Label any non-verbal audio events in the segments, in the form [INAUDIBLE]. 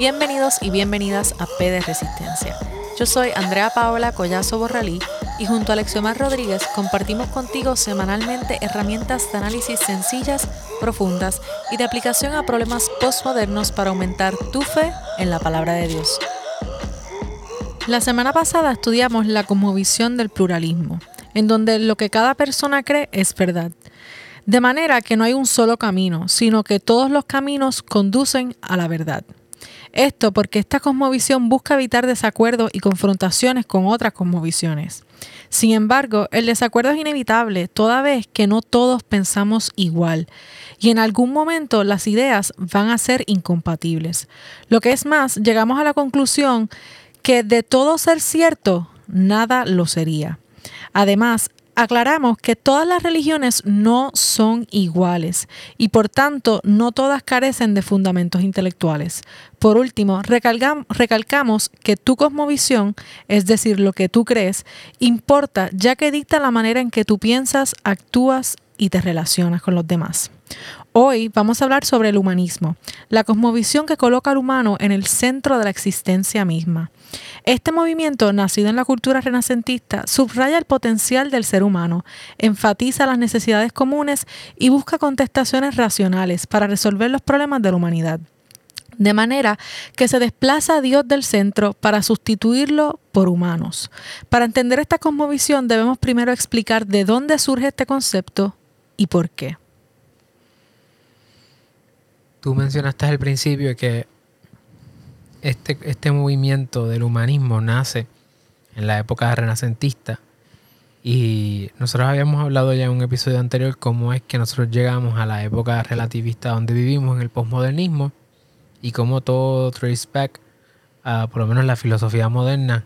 Bienvenidos y bienvenidas a P de Resistencia. Yo soy Andrea Paola Collazo Borralí y junto a Alexiomar Rodríguez compartimos contigo semanalmente herramientas de análisis sencillas, profundas y de aplicación a problemas postmodernos para aumentar tu fe en la palabra de Dios. La semana pasada estudiamos la cosmovisión del pluralismo, en donde lo que cada persona cree es verdad. De manera que no hay un solo camino, sino que todos los caminos conducen a la verdad. Esto porque esta cosmovisión busca evitar desacuerdos y confrontaciones con otras cosmovisiones. Sin embargo, el desacuerdo es inevitable toda vez que no todos pensamos igual y en algún momento las ideas van a ser incompatibles. Lo que es más, llegamos a la conclusión que de todo ser cierto, nada lo sería. Además, aclaramos que todas las religiones no son iguales y por tanto no todas carecen de fundamentos intelectuales. Por último, recalcamos que tu cosmovisión, es decir, lo que tú crees, importa ya que dicta la manera en que tú piensas, actúas y te relacionas con los demás. Hoy vamos a hablar sobre el humanismo, la cosmovisión que coloca al humano en el centro de la existencia misma. Este movimiento, nacido en la cultura renacentista, subraya el potencial del ser humano, enfatiza las necesidades comunes y busca contestaciones racionales para resolver los problemas de la humanidad. De manera que se desplaza a Dios del centro para sustituirlo por humanos. Para entender esta cosmovisión debemos primero explicar de dónde surge este concepto y por qué. Tú mencionaste al principio que este, este movimiento del humanismo nace en la época renacentista y nosotros habíamos hablado ya en un episodio anterior cómo es que nosotros llegamos a la época relativista donde vivimos en el posmodernismo y cómo todo trace back a por lo menos la filosofía moderna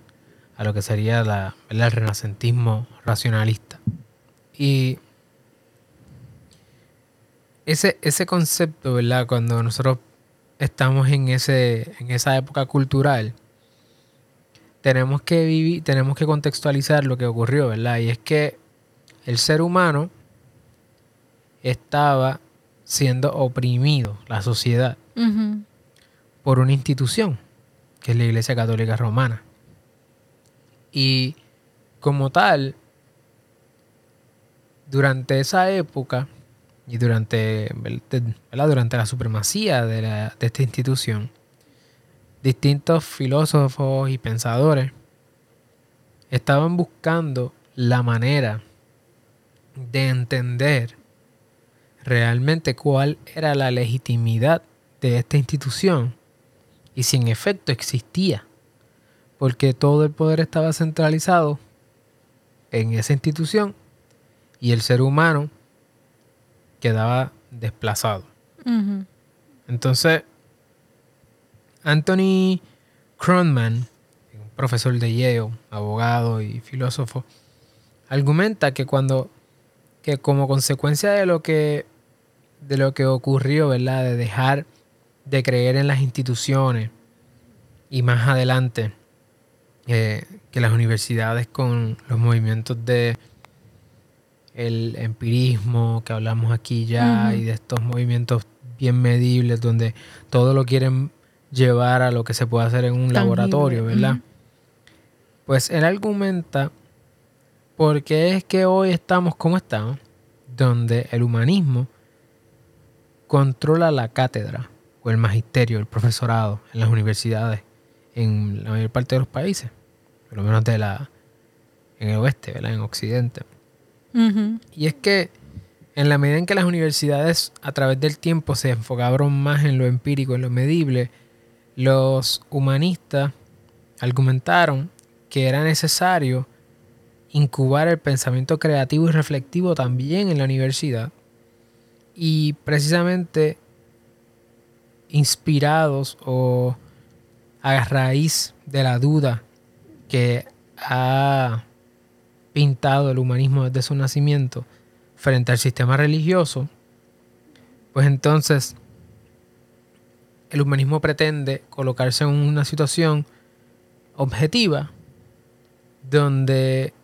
a lo que sería la, el renacentismo racionalista. Y ese, ese concepto, ¿verdad? Cuando nosotros estamos en, ese, en esa época cultural, tenemos que vivir, tenemos que contextualizar lo que ocurrió, ¿verdad? Y es que el ser humano estaba siendo oprimido, la sociedad, por una institución, que es la Iglesia Católica Romana. Y como tal, durante esa época, y durante, durante la supremacía de, esta institución, distintos filósofos y pensadores estaban buscando la manera de entender realmente cuál era la legitimidad de esta institución y si en efecto existía, porque todo el poder estaba centralizado en esa institución y el ser humano quedaba desplazado. Entonces, Anthony Cronman, un profesor de Yale, abogado y filósofo, argumenta que cuando, que como consecuencia de lo que, de lo que ocurrió, ¿verdad? De dejar de creer en las instituciones y más adelante eh, que las universidades con los movimientos de el empirismo que hablamos aquí ya y de estos movimientos bien medibles donde todo lo quieren llevar a lo que se puede hacer en un laboratorio, ¿verdad? Pues él argumenta por qué es que hoy estamos como estamos, donde el humanismo controla la cátedra o el magisterio, el profesorado en las universidades en la mayor parte de los países, por lo menos de la en el oeste, ¿verdad? En Occidente. Y es que en la medida en que las universidades a través del tiempo se enfocaron más en lo empírico, en lo medible, los humanistas argumentaron que era necesario incubar el pensamiento creativo y reflectivo también en la universidad y precisamente inspirados o a raíz de la duda que ha pintado el humanismo desde su nacimiento frente al sistema religioso, pues entonces el humanismo pretende colocarse en una situación objetiva donde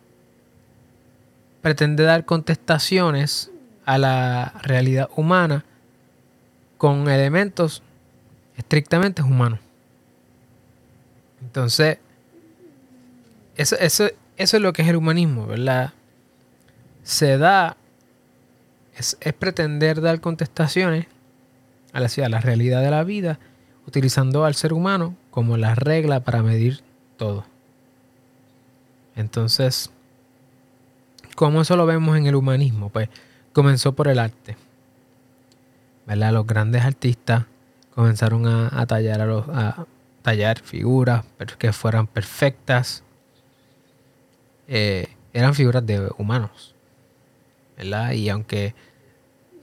pretende dar contestaciones a la realidad humana con elementos estrictamente humanos. Entonces, eso, eso, eso es lo que es el humanismo, ¿verdad? Se da, es, pretender dar contestaciones a la, realidad de la vida, utilizando al ser humano como la regla para medir todo. Entonces, ¿cómo eso lo vemos en el humanismo? Pues comenzó por el arte. ¿Verdad? Los grandes artistas comenzaron a, tallar a los, a tallar figuras que fueran perfectas. Eh, eran figuras de humanos. ¿Verdad? Y aunque,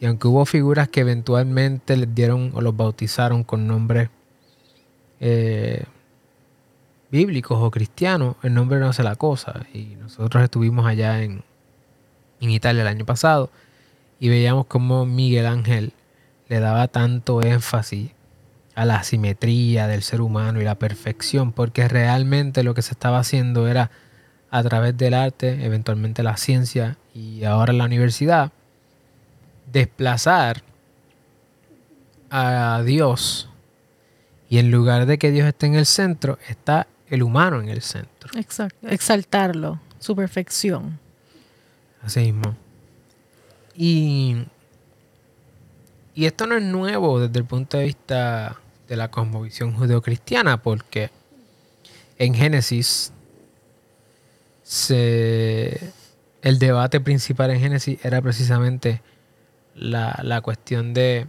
y aunque hubo figuras que eventualmente les dieron o los bautizaron con nombres eh, bíblicos o cristianos, el nombre no hace la cosa. Y nosotros estuvimos allá en, en Italia el año pasado y veíamos cómo Miguel Ángel le daba tanto énfasis a la simetría del ser humano y la perfección, porque realmente lo que se estaba haciendo era a través del arte, eventualmente la ciencia y ahora la universidad, desplazar a Dios y en lugar de que Dios esté en el centro, está el humano en el centro. Exacto. Exaltarlo, su perfección. Así mismo. Y, y esto no es nuevo desde el punto de vista de la cosmovisión judeocristiana, porque en Génesis el debate principal en Génesis era precisamente la, la cuestión de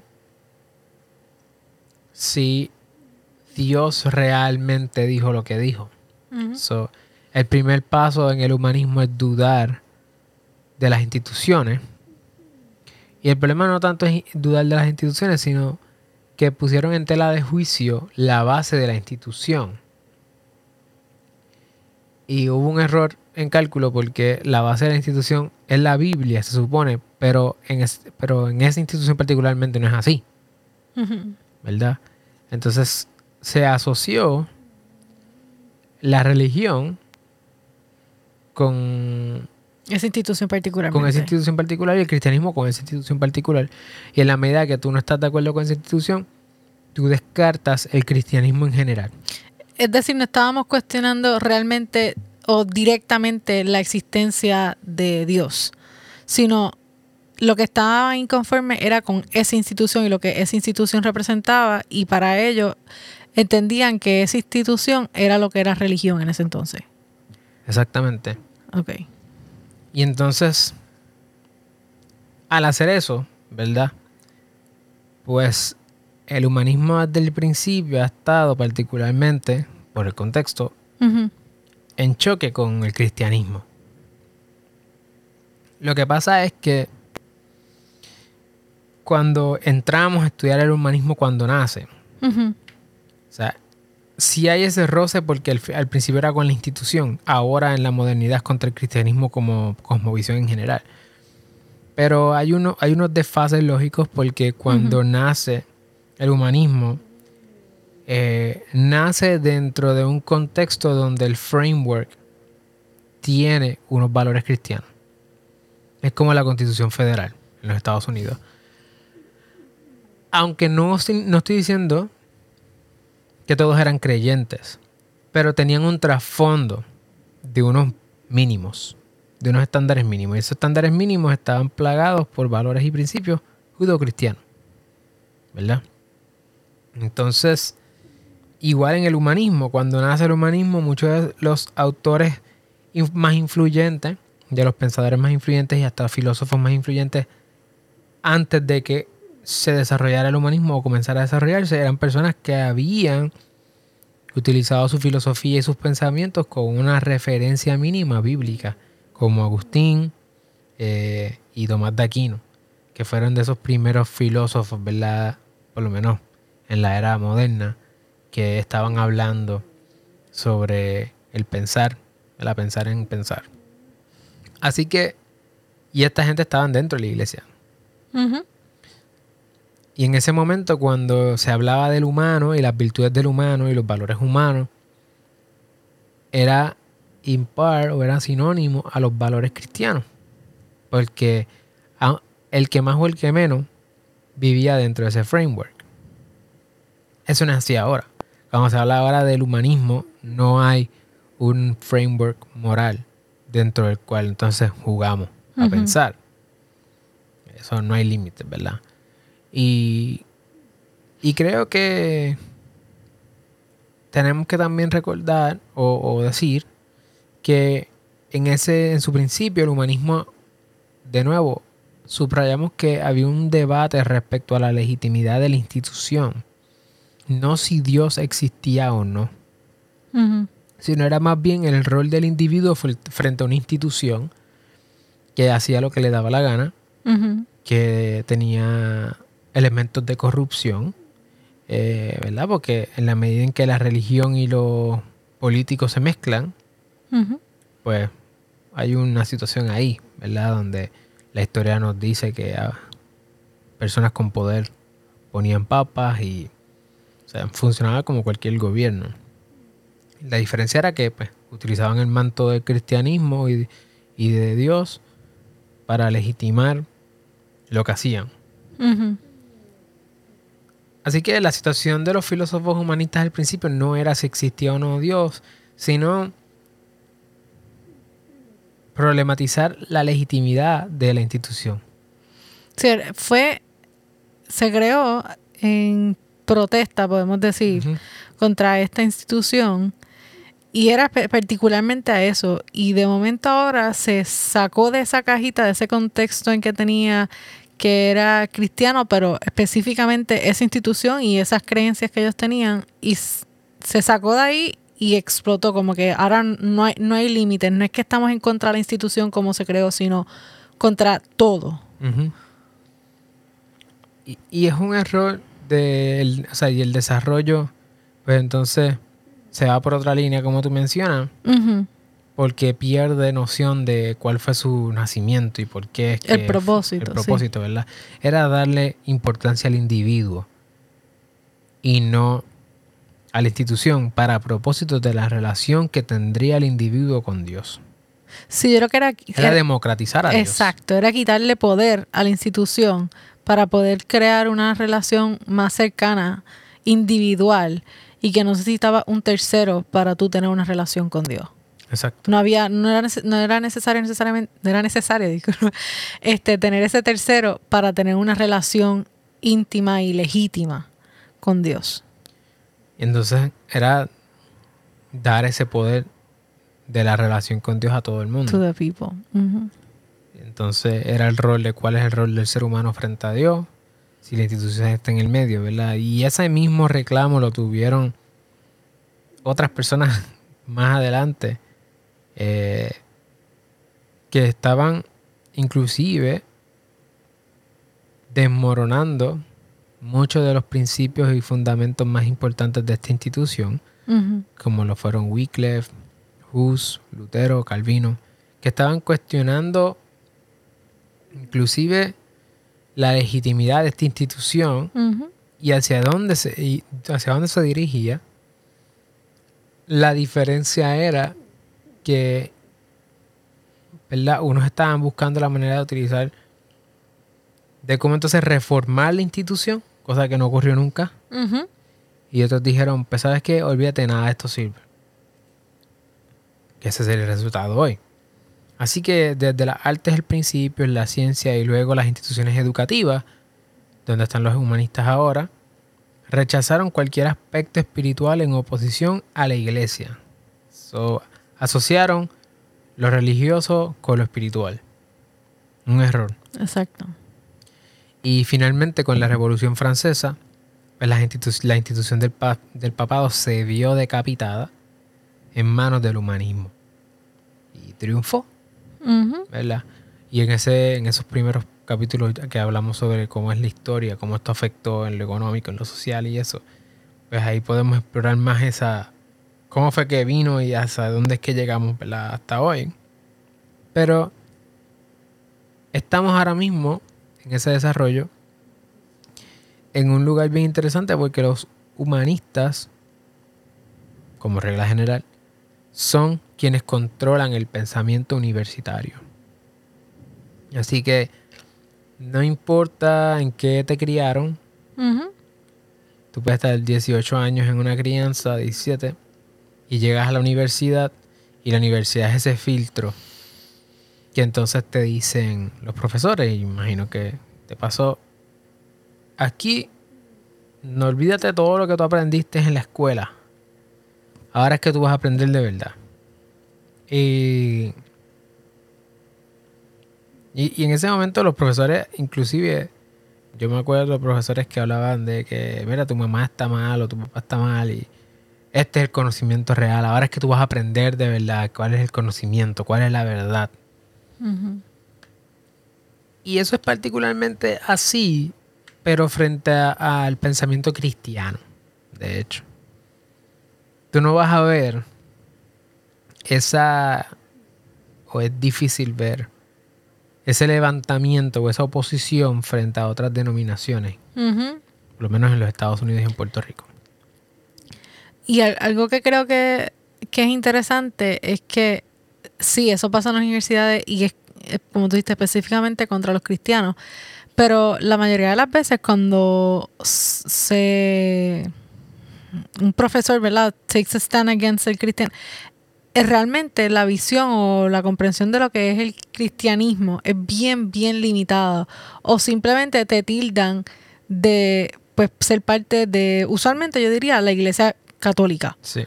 si Dios realmente dijo lo que dijo. el primer paso en el humanismo es dudar de las instituciones. Y el problema no tanto es dudar de las instituciones, sino que pusieron en tela de juicio la base de la institución. Y hubo un error en cálculo porque la base de la institución es la Biblia, se supone, pero en, pero en esa institución particularmente no es así. ¿Verdad? Entonces, se asoció la religión con esa institución particular. Con esa institución particular y el cristianismo con esa institución particular. Y en la medida que tú no estás de acuerdo con esa institución, tú descartas el cristianismo en general. Es decir, no estábamos cuestionando realmente o directamente la existencia de Dios, sino lo que estaba inconforme era con esa institución y lo que esa institución representaba y para ello entendían que esa institución era lo que era religión en ese entonces. Exactamente. Ok. Y entonces, al hacer eso, ¿verdad? Pues el humanismo desde el principio ha estado particularmente, por el contexto, en choque con el cristianismo. Lo que pasa es que cuando entramos a estudiar el humanismo cuando nace, o sea, si hay ese roce porque al, principio era con la institución, ahora en la modernidad es contra el cristianismo como cosmovisión en general. Pero hay, uno, hay unos desfases lógicos porque cuando nace el humanismo, eh, nace dentro de un contexto donde el framework tiene unos valores cristianos. Es como la constitución federal en los Estados Unidos. Aunque no, no estoy diciendo que todos eran creyentes, pero tenían un trasfondo de unos mínimos, de unos estándares mínimos. Y esos estándares mínimos estaban plagados por valores y principios judo-cristianos. ¿Verdad? Entonces, igual en el humanismo, cuando nace el humanismo, muchos de los autores más influyentes, de los pensadores más influyentes y hasta filósofos más influyentes, antes de que se desarrollara el humanismo o comenzara a desarrollarse eran personas que habían utilizado su filosofía y sus pensamientos con una referencia mínima bíblica, como Agustín eh, y Tomás de Aquino, que fueron de esos primeros filósofos, ¿verdad? Por lo menos en la era moderna, que estaban hablando sobre el pensar, el pensar en pensar. Así que, y esta gente estaban dentro de la iglesia. Y en ese momento, cuando se hablaba del humano y las virtudes del humano y los valores humanos, era impar o era sinónimo a los valores cristianos. Porque el que más o el que menos vivía dentro de ese framework. Eso no es así ahora. Cuando se habla ahora del humanismo, no hay un framework moral dentro del cual entonces jugamos a pensar. Eso no hay límites, ¿verdad? Y, y creo que tenemos que también recordar o, decir que en ese, en su principio, el humanismo, de nuevo, subrayamos que había un debate respecto a la legitimidad de la institución. No si Dios existía o no. Sino era más bien el rol del individuo frente a una institución que hacía lo que le daba la gana, que tenía elementos de corrupción, eh, ¿verdad? Porque en la medida en que la religión y los políticos se mezclan, pues hay una situación ahí, ¿verdad? Donde la historia nos dice que personas con poder ponían papas y funcionaba como cualquier gobierno. La diferencia era que pues, utilizaban el manto del cristianismo y, de Dios para legitimar lo que hacían. Así que la situación de los filósofos humanistas al principio no era si existía o no Dios, sino problematizar la legitimidad de la institución. Sí, fue, se creó en protesta, podemos decir, contra esta institución y era particularmente a eso. Y de momento ahora se sacó de esa cajita, de ese contexto en que tenía que era cristiano, pero específicamente esa institución y esas creencias que ellos tenían, y se sacó de ahí y explotó, como que ahora no hay, no hay límites, no es que estamos en contra de la institución como se creó, sino contra todo. y, es un error del, o sea, y el desarrollo, pues entonces se va por otra línea, como tú mencionas porque pierde noción de cuál fue su nacimiento y por qué es que el propósito, el propósito, ¿verdad? Era darle importancia al individuo y no a la institución para propósito de la relación que tendría el individuo con Dios. Sí, yo creo que era, era, democratizar a Dios. Exacto, era quitarle poder a la institución para poder crear una relación más cercana, individual, y que no necesitaba un tercero para tú tener una relación con Dios. Exacto. No había, no era, no era necesario necesariamente, no era necesario, [LAUGHS] este, tener ese tercero para tener una relación íntima y legítima con Dios. Y entonces era dar ese poder de la relación con Dios a todo el mundo. To the people. Entonces era el rol de cuál es el rol del ser humano frente a Dios, si la institución está en el medio, ¿verdad? Y ese mismo reclamo lo tuvieron otras personas [LAUGHS] más adelante eh, que estaban inclusive desmoronando muchos de los principios y fundamentos más importantes de esta institución, como lo fueron Wycliffe, Hus, Lutero, Calvino, que estaban cuestionando inclusive la legitimidad de esta institución y hacia dónde se y hacia dónde se dirigía. La diferencia era que ¿verdad? unos estaban buscando la manera de utilizar, de cómo entonces reformar la institución, cosa que no ocurrió nunca. Y otros dijeron, pues sabes que olvídate, nada de esto sirve. Que ese es el resultado hoy. Así que desde las artes el principio, la ciencia y luego las instituciones educativas, donde están los humanistas ahora, rechazaron cualquier aspecto espiritual en oposición a la iglesia. So, asociaron lo religioso con lo espiritual. Un error. Exacto. Y finalmente con la Revolución Francesa, pues la, institución del, del, papado se vio decapitada en manos del humanismo. Y triunfó. ¿Verdad? Y en, ese, en esos primeros capítulos que hablamos sobre cómo es la historia, cómo esto afectó en lo económico, en lo social y eso, pues ahí podemos explorar más esa, cómo fue que vino y hasta dónde es que llegamos hasta hoy. Pero estamos ahora mismo en ese desarrollo en un lugar bien interesante porque los humanistas, como regla general, son quienes controlan el pensamiento universitario. Así que no importa en qué te criaron, tú puedes estar 18 años en una crianza, 17, Y llegas a la universidad y la universidad es ese filtro que entonces te dicen los profesores, imagino que te pasó, aquí no olvídate todo lo que tú aprendiste en la escuela. Ahora es que tú vas a aprender de verdad. Y, y, en ese momento los profesores, inclusive, yo me acuerdo de los profesores que hablaban de que, mira, tu mamá está mal o tu papá está mal y este es el conocimiento real. Ahora es que tú vas a aprender de verdad cuál es el conocimiento, cuál es la verdad. Y eso es particularmente así, pero frente al pensamiento cristiano, de hecho. Tú no vas a ver esa, o es difícil ver, ese levantamiento o esa oposición frente a otras denominaciones, por lo menos en los Estados Unidos y en Puerto Rico. Y algo que creo que, que es interesante es que sí, eso pasa en las universidades y es, como tú dijiste, específicamente contra los cristianos. Pero la mayoría de las veces cuando se un profesor, ¿verdad? takes a stand against el cristiano, es realmente la visión o la comprensión de lo que es el cristianismo es bien, bien limitada. O simplemente te tildan de pues ser parte de, usualmente yo diría, la iglesia católica. Sí.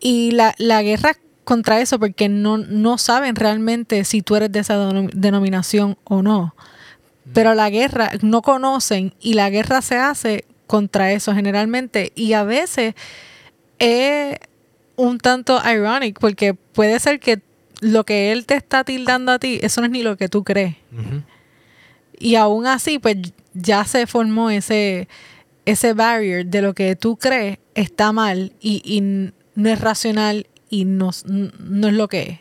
Y la, la guerra contra eso porque no, no saben realmente si tú eres de esa denominación o no. Pero la guerra, no conocen y la guerra se hace contra eso generalmente. Y a veces es un tanto ironic porque puede ser que lo que él te está tildando a ti, eso no es ni lo que tú crees. Y aún así, pues ya se formó ese, ese barrier de lo que tú crees está mal y, y no es racional y no, no es lo que es.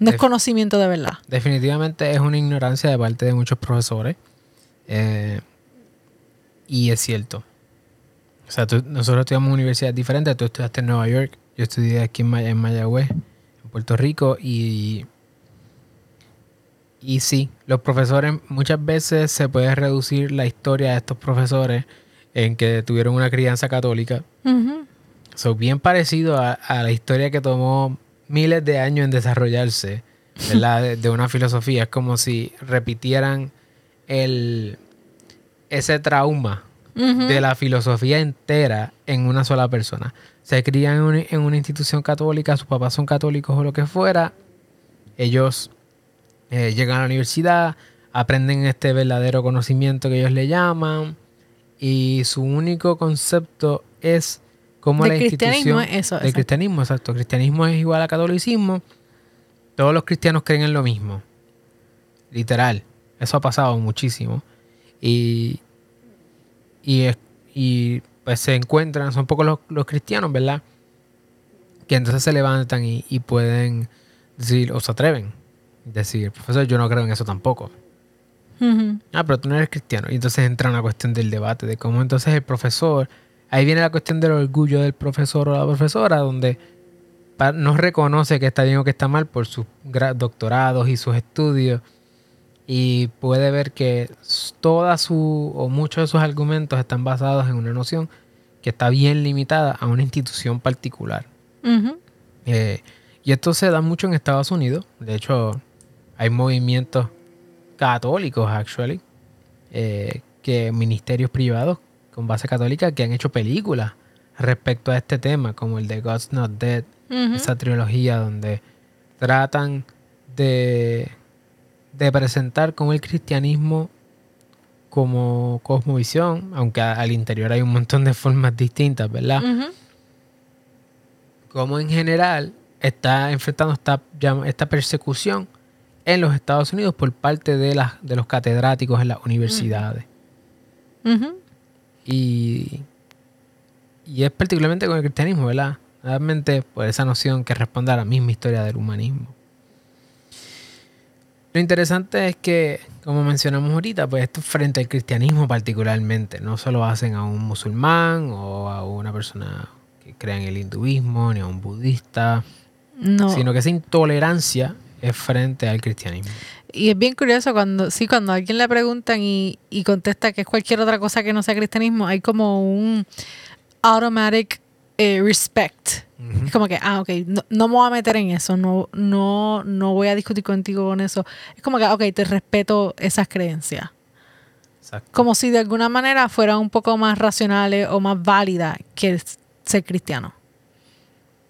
No es conocimiento de verdad. Definitivamente es una ignorancia de parte de muchos profesores. Eh, y es cierto. O sea, nosotros estudiamos en universidades diferentes. Tú estudiaste en Nueva York. Yo estudié aquí en, en Mayagüez, en Puerto Rico. Y, y sí, los profesores muchas veces se puede reducir la historia de estos profesores en que tuvieron una crianza católica. Son bien parecido a, la historia que tomó miles de años en desarrollarse, ¿verdad? de, una filosofía. Es como si repitieran el, ese trauma de la filosofía entera en una sola persona. Se crían en, una institución católica, sus papás son católicos o lo que fuera. Ellos eh, llegan a la universidad, aprenden este verdadero conocimiento que ellos le llaman y su único concepto es como la cristianismo es eso. El cristianismo, exacto. Cristianismo es igual a catolicismo. Todos los cristianos creen en lo mismo. Literal. Eso ha pasado muchísimo. Y, y, pues se encuentran, son pocos los, cristianos, ¿verdad? Que entonces se levantan y, pueden decir, o se atreven. Decir, profesor, yo no creo en eso tampoco. Ah, pero tú no eres cristiano. Y entonces entra una cuestión del debate de cómo entonces el profesor Ahí viene la cuestión del orgullo del profesor o la profesora, donde no reconoce que está bien o que está mal por sus doctorados y sus estudios y puede ver que toda su o muchos de sus argumentos están basados en una noción que está bien limitada a una institución particular. Eh, y esto se da mucho en Estados Unidos. De hecho, hay movimientos católicos, actually, eh, que ministerios privados con base católica que han hecho películas respecto a este tema, como el de God's Not Dead, esa trilogía donde tratan de, de presentar como el cristianismo como cosmovisión, aunque al interior hay un montón de formas distintas, ¿verdad? Como en general está enfrentando esta, esta persecución en los Estados Unidos por parte de, las, de los catedráticos en las universidades. Y, y es particularmente con el cristianismo, ¿verdad? Realmente por esa noción que responde a la misma historia del humanismo. Lo interesante es que, como mencionamos ahorita, pues esto frente al cristianismo particularmente, no solo hacen a un musulmán o a una persona que crea en el hinduismo, ni a un budista, sino que esa intolerancia es frente al cristianismo. Y es bien curioso cuando, sí, cuando a alguien le preguntan y, contesta que es cualquier otra cosa que no sea cristianismo, hay como un automatic eh, respect Es como que, ah, ok, no, no, me voy a meter en eso, no, no, no voy a discutir contigo con eso. Es como que, ok, te respeto esas creencias. Exacto. Como si de alguna manera fueran un poco más racionales o más válidas que ser cristiano.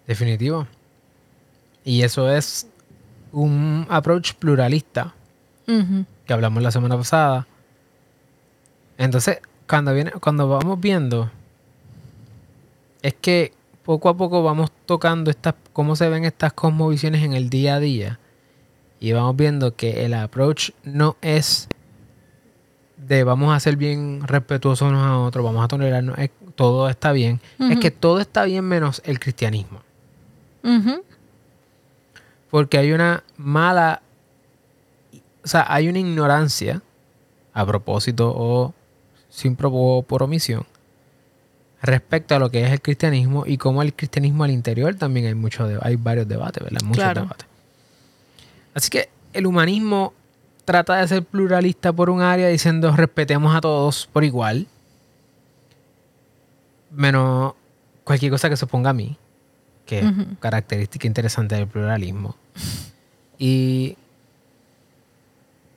Definitivo. Y eso es un approach pluralista que hablamos la semana pasada. Entonces, cuando viene, cuando vamos viendo, es que poco a poco vamos tocando estas, cómo se ven estas cosmovisiones en el día a día. Y vamos viendo que el approach no es de vamos a ser bien respetuosos unos a otros, vamos a tolerarnos, todo está bien. Es que todo está bien menos el cristianismo. Porque hay una mala, o sea, hay una ignorancia a propósito o sin o por omisión respecto a lo que es el cristianismo y cómo el cristianismo al interior también hay mucho hay varios debates, ¿verdad? Muchos debates. Así que el humanismo trata de ser pluralista por un área diciendo respetemos a todos por igual, menos cualquier cosa que se ponga a mí, que es característica interesante del pluralismo. Y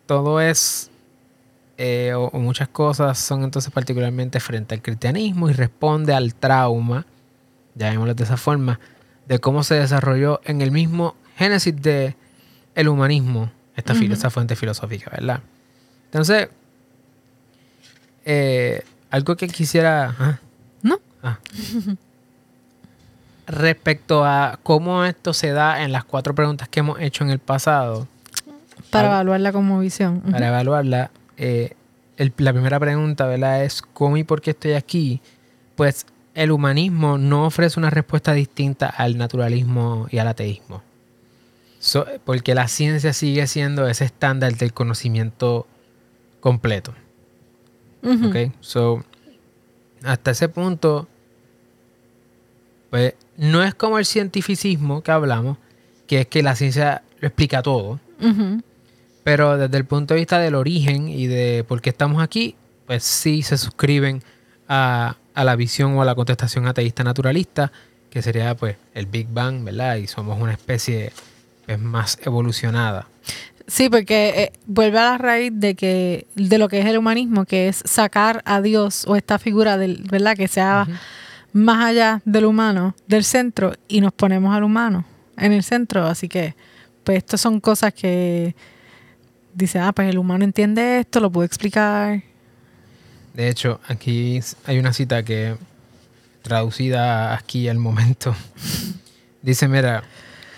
todo es eh, o, muchas cosas son entonces particularmente frente al cristianismo y responde al trauma, llamémoslo de esa forma, de cómo se desarrolló en el mismo génesis de el humanismo, esta, fuente filosófica, ¿verdad? Entonces, eh, algo que quisiera... ¿ah? No. Ah. Respecto a cómo esto se da en las cuatro preguntas que hemos hecho en el pasado. Para evaluarla como visión. Para evaluarla, eh, la primera pregunta, ¿verdad? Es ¿cómo y por qué estoy aquí? Pues el humanismo no ofrece una respuesta distinta al naturalismo y al ateísmo. porque la ciencia sigue siendo ese estándar del conocimiento completo. So, hasta ese punto, pues no es como el cientificismo que hablamos, que es que la ciencia lo explica todo. Pero desde el punto de vista del origen y de por qué estamos aquí, pues sí se suscriben a, la visión o a la contestación ateísta naturalista, que sería pues el Big Bang, ¿verdad? Y somos una especie pues, más evolucionada. Sí, porque eh, vuelve a la raíz de que de lo que es el humanismo, que es sacar a Dios o esta figura del, ¿verdad? Que sea más allá del humano, del centro, y nos ponemos al humano en el centro. Así que, pues, estas son cosas que dice, ah, pues el humano entiende esto, lo puedo explicar. De hecho, aquí hay una cita que, traducida aquí al momento, [LAUGHS] dice, mira,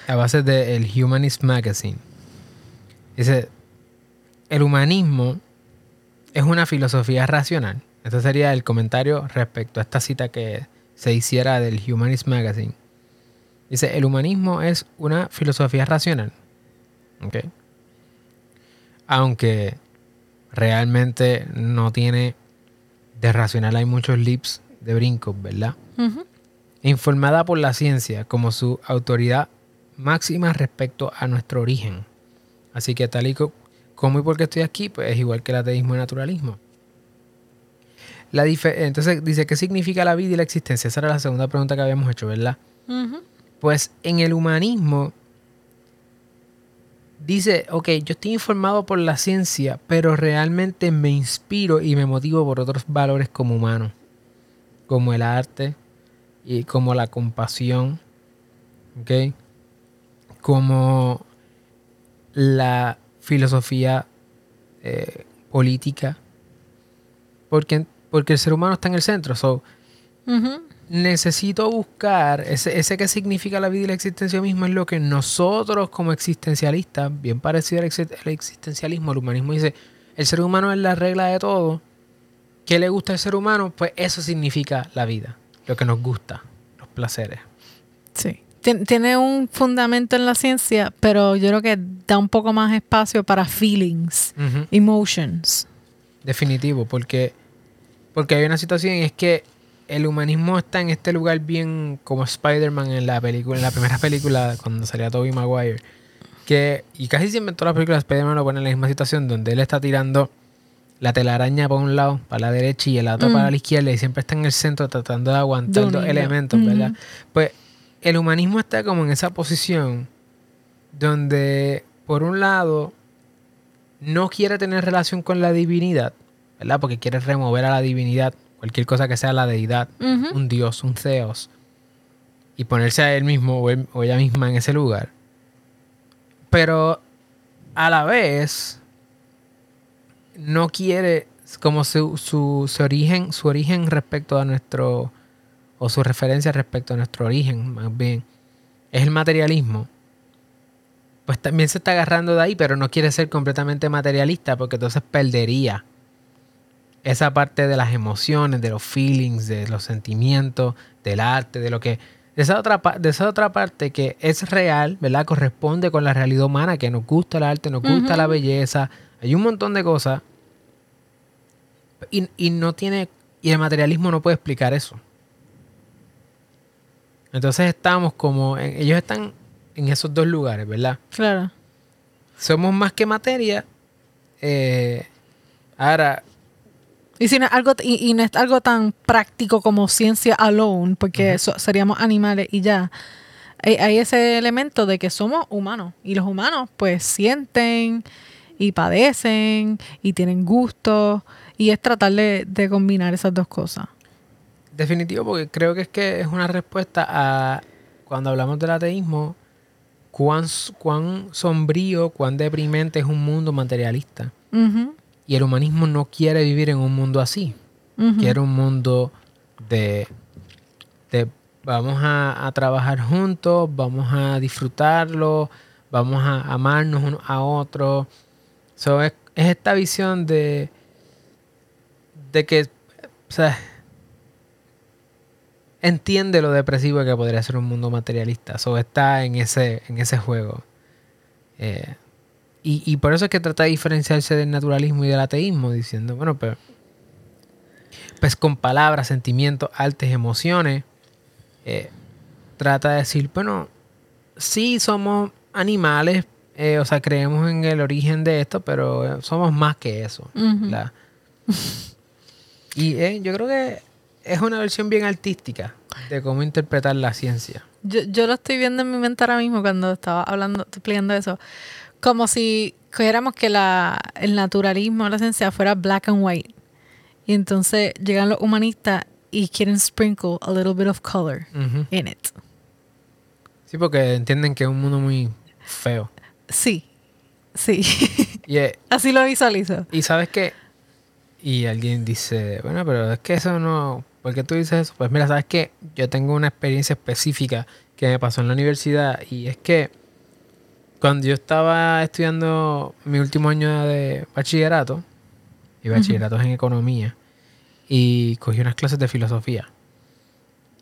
a base del el Humanist Magazine, dice, el humanismo es una filosofía racional. Este sería el comentario respecto a esta cita que se hiciera del Humanist Magazine. Dice, el humanismo es una filosofía racional. ¿Okay? Aunque realmente no tiene de racional, hay muchos lips de brincos, ¿verdad? Informada por la ciencia como su autoridad máxima respecto a nuestro origen. Así que tal y como y por qué estoy aquí, pues es igual que el ateísmo y el naturalismo. La Entonces dice, ¿qué significa la vida y la existencia? Esa era la segunda pregunta que habíamos hecho, ¿verdad? Pues en el humanismo dice, ok, yo estoy informado por la ciencia, pero realmente me inspiro y me motivo por otros valores como humano, como el arte y como la compasión, ok, como la filosofía eh, política, porque, porque el ser humano está en el centro. So, necesito buscar ese, ese que significa la vida y la existencia misma es lo que nosotros como existencialistas, bien parecido al existencialismo, el humanismo dice, el ser humano es la regla de todo. ¿Qué le gusta al ser humano? Pues eso significa la vida, lo que nos gusta, los placeres. Sí. Tiene un fundamento en la ciencia, pero yo creo que da un poco más espacio para feelings, emotions. Definitivo, porque, porque hay una situación y es que el humanismo está en este lugar bien como Spider-Man en la película, en la primera película cuando salía Tobey Maguire. Que, y casi siempre en todas las películas Spider-Man lo pone en la misma situación donde él está tirando la telaraña para un lado, para la derecha y el otro para mm. la izquierda y siempre está en el centro tratando de aguantar los elementos, ¿verdad? Pues el humanismo está como en esa posición donde, por un lado, no quiere tener relación con la divinidad, ¿verdad? Porque quiere remover a la divinidad, cualquier cosa que sea la deidad, un dios, un theos, y ponerse a él mismo o, él- o ella misma en ese lugar. Pero a la vez no quiere como su, su, su origen, su origen respecto a nuestro, o su referencia respecto a nuestro origen, más bien, es el materialismo. Pues también se está agarrando de ahí, pero no quiere ser completamente materialista porque entonces perdería esa parte de las emociones, de los feelings, de los sentimientos, del arte, de lo que de esa otra de esa otra parte que es real, ¿verdad? Corresponde con la realidad humana, que nos gusta el arte, nos gusta la belleza, hay un montón de cosas y, y no tiene y el materialismo no puede explicar eso. Entonces estamos como ellos están en esos dos lugares, ¿verdad? Claro. Somos más que materia. eh, ahora, Y, si no es algo, y, y no es algo tan práctico como ciencia alone, porque seríamos animales y ya. Hay, hay ese elemento de que somos humanos y los humanos pues sienten y padecen y tienen gusto y es tratar de, de combinar esas dos cosas. Definitivo, porque creo que es que es una respuesta a cuando hablamos del ateísmo, cuán, cuán sombrío, cuán deprimente es un mundo materialista. Ujú, Y el humanismo no quiere vivir en un mundo así. Quiere un mundo de, de vamos a, a trabajar juntos, vamos a disfrutarlo, vamos a amarnos unos a otros. So, es, es esta visión de, de que, o sea, entiende lo depresivo que podría ser un mundo materialista. So, está en ese, en ese juego. Eh, y, y por eso es que trata de diferenciarse del naturalismo y del ateísmo, diciendo, bueno, pero pues con palabras, sentimientos, artes, emociones, eh, trata de decir, bueno, sí somos animales, eh, o sea, creemos en el origen de esto, pero eh, somos más que eso. Y eh, yo creo que es una versión bien artística de cómo interpretar la ciencia. Yo, yo lo estoy viendo en mi mente ahora mismo cuando estaba hablando, explicando eso. Como si cogiéramos que la, el naturalismo, la ciencia fuera black and white. Y entonces llegan los humanistas y quieren sprinkle a little bit of color in it. Sí, porque entienden que es un mundo muy feo. Sí, sí. [LAUGHS] [LAUGHS] Así lo visualizo. Y sabes qué? Y alguien dice, bueno, pero es que eso no... ¿Por qué tú dices eso? Pues mira, sabes que yo tengo una experiencia específica que me pasó en la universidad y es que cuando yo estaba estudiando mi último año de bachillerato, y bachillerato es en economía, y cogí unas clases de filosofía.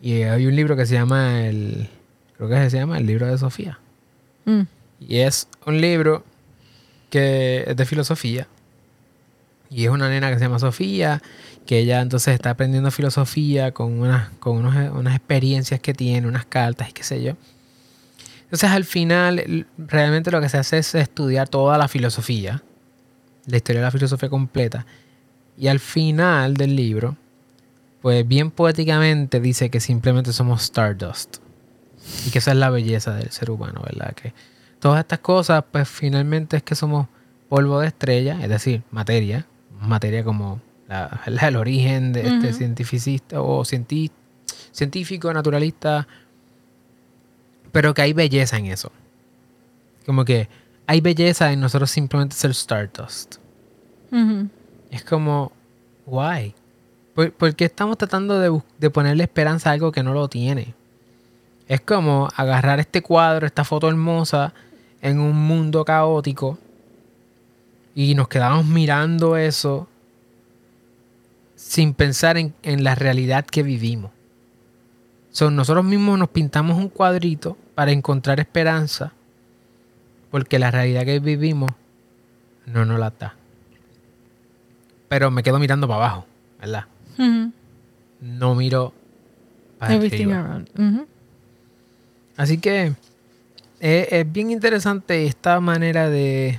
Y hay un libro que se llama el... Creo que se llama el libro de Sofía. Mm. Y es un libro que es de filosofía. Y es una nena que se llama Sofía, que ella entonces está aprendiendo filosofía con unas, con unos- unas experiencias que tiene, unas cartas y qué sé yo. Entonces al final realmente lo que se hace es estudiar toda la filosofía, la historia de la filosofía completa. Y al final del libro, pues bien poéticamente dice que simplemente somos Stardust. Y que esa es la belleza del ser humano, ¿verdad? Que todas estas cosas, pues finalmente es que somos polvo de estrella, es decir, materia, materia como la- [LAUGHS] el origen de este cientificista o científico, naturalista, pero que hay belleza en eso. Como que hay belleza en nosotros simplemente ser Stardust. Es como, why? ¿Por, por qué estamos tratando de, de ponerle esperanza a algo que no lo tiene? Es como agarrar este cuadro, esta foto hermosa, en un mundo caótico y nos quedamos mirando eso sin pensar en, en la realidad que vivimos. Son nosotros mismos nos pintamos un cuadrito para encontrar esperanza porque la realidad que vivimos no nos la da pero me quedo mirando para abajo, ¿verdad? No miro para Everything arriba. around. Así que es, es bien interesante esta manera de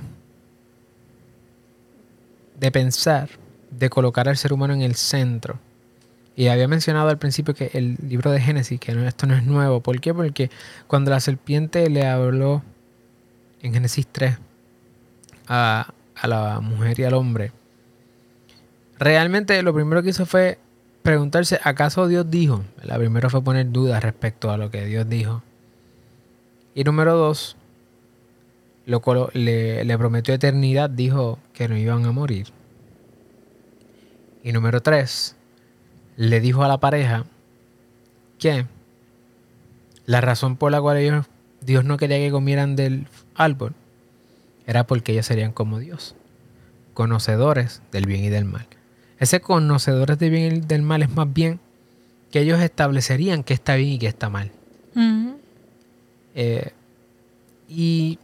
de pensar, de colocar al ser humano en el centro Y había mencionado al principio que el libro de Génesis, que no, esto no es nuevo. ¿Por qué? Porque cuando la serpiente le habló en Génesis 3 a, a la mujer y al hombre, realmente lo primero que hizo fue preguntarse, ¿acaso Dios dijo? La primera fue poner dudas respecto a lo que Dios dijo. Y número dos, le, le prometió eternidad, dijo que no iban a morir. Y número tres, le dijo a la pareja que la razón por la cual ellos, Dios no quería que comieran del árbol era porque ellos serían como Dios, conocedores del bien y del mal. Ese conocedores del bien y del mal es más bien que ellos establecerían qué está bien y qué está mal. Eh, y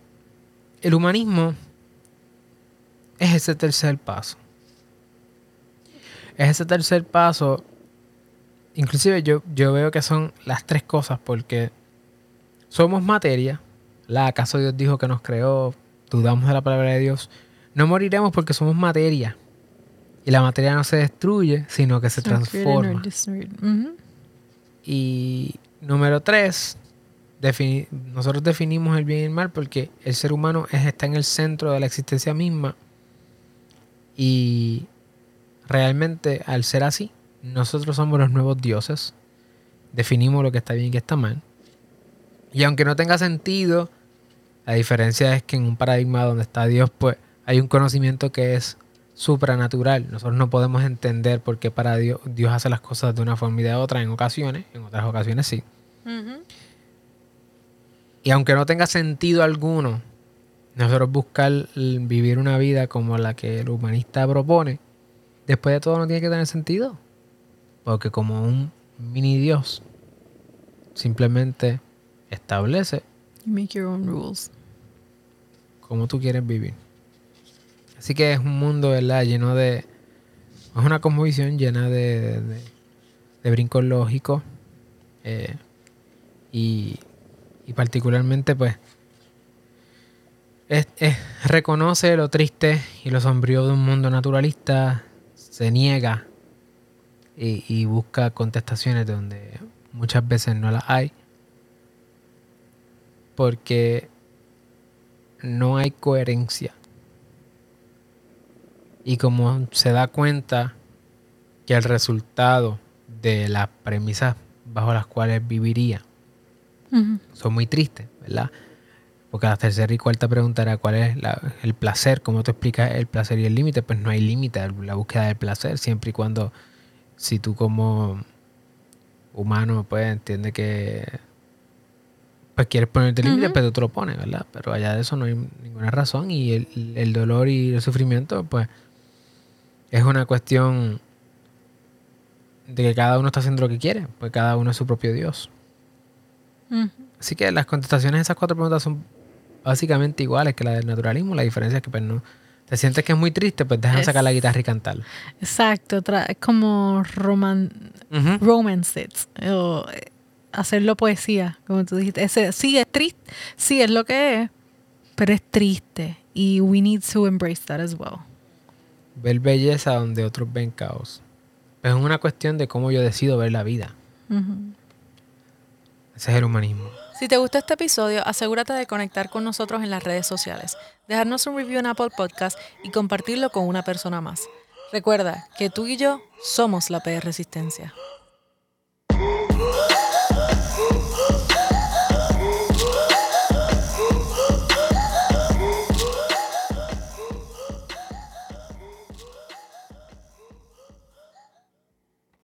el humanismo es ese tercer paso. Es ese tercer paso. Inclusive yo, yo veo que son las tres cosas porque somos materia. ¿la? ¿Acaso Dios dijo que nos creó? Dudamos de la palabra de Dios. No moriremos porque somos materia. Y la materia no se destruye, sino que se transforma. Y número tres, nosotros definimos el bien y el mal porque el ser humano está en el centro de la existencia misma. Y realmente, al ser así, nosotros somos los nuevos dioses. Definimos lo que está bien y que está mal. Y aunque no tenga sentido, la diferencia es que en un paradigma donde está Dios, pues hay un conocimiento que es supranatural. Nosotros no podemos entender por qué para Dios, Dios hace las cosas de una forma y de otra en ocasiones, en otras ocasiones sí. Y aunque no tenga sentido alguno, nosotros buscar vivir una vida como la que el humanista propone, después de todo no tiene que tener sentido. Porque como un mini Dios, simplemente establece. You make your own rules. Cómo tú quieres vivir. Así que es un mundo, ¿verdad? Lleno de. Es una cosmovisión llena de, de, brincos lógicos. Eh, y, y, particularmente, pues. Es, reconoce lo triste y lo sombrío de un mundo naturalista. Se niega y, y busca contestaciones donde muchas veces no las hay. Porque no hay coherencia y como se da cuenta que el resultado de las premisas bajo las cuales viviría son muy tristes, ¿verdad? Porque la tercera y cuarta pregunta era cuál es el placer, cómo tú explicas el placer y el límite, pues no hay límite la búsqueda del placer, siempre y cuando si tú como humano pues entiende que pues quieres ponerte límite, pero pues tú te lo pones, ¿verdad? Pero allá de eso no hay ninguna razón y el, el dolor y el sufrimiento pues es una cuestión de que cada uno está haciendo lo que quiere, pues cada uno es su propio Dios. Así que las contestaciones a esas cuatro preguntas son básicamente iguales que la del naturalismo. La diferencia es que pues, no, te sientes que es muy triste, pues dejan sacar la guitarra y cantar. Exacto, es como roman romance o eh, hacerlo poesía, como tú dijiste. Ese, sí, es triste, sí, es lo que es, pero es triste. Y we need to embrace that as well ver belleza donde otros ven caos. Es una cuestión de cómo yo decido ver la vida. Ese es el humanismo. Si te gustó este episodio, asegúrate de conectar con nosotros en las redes sociales, dejarnos un review en Apple Podcast y compartirlo con una persona más. Recuerda que tú y yo somos la PR Resistencia.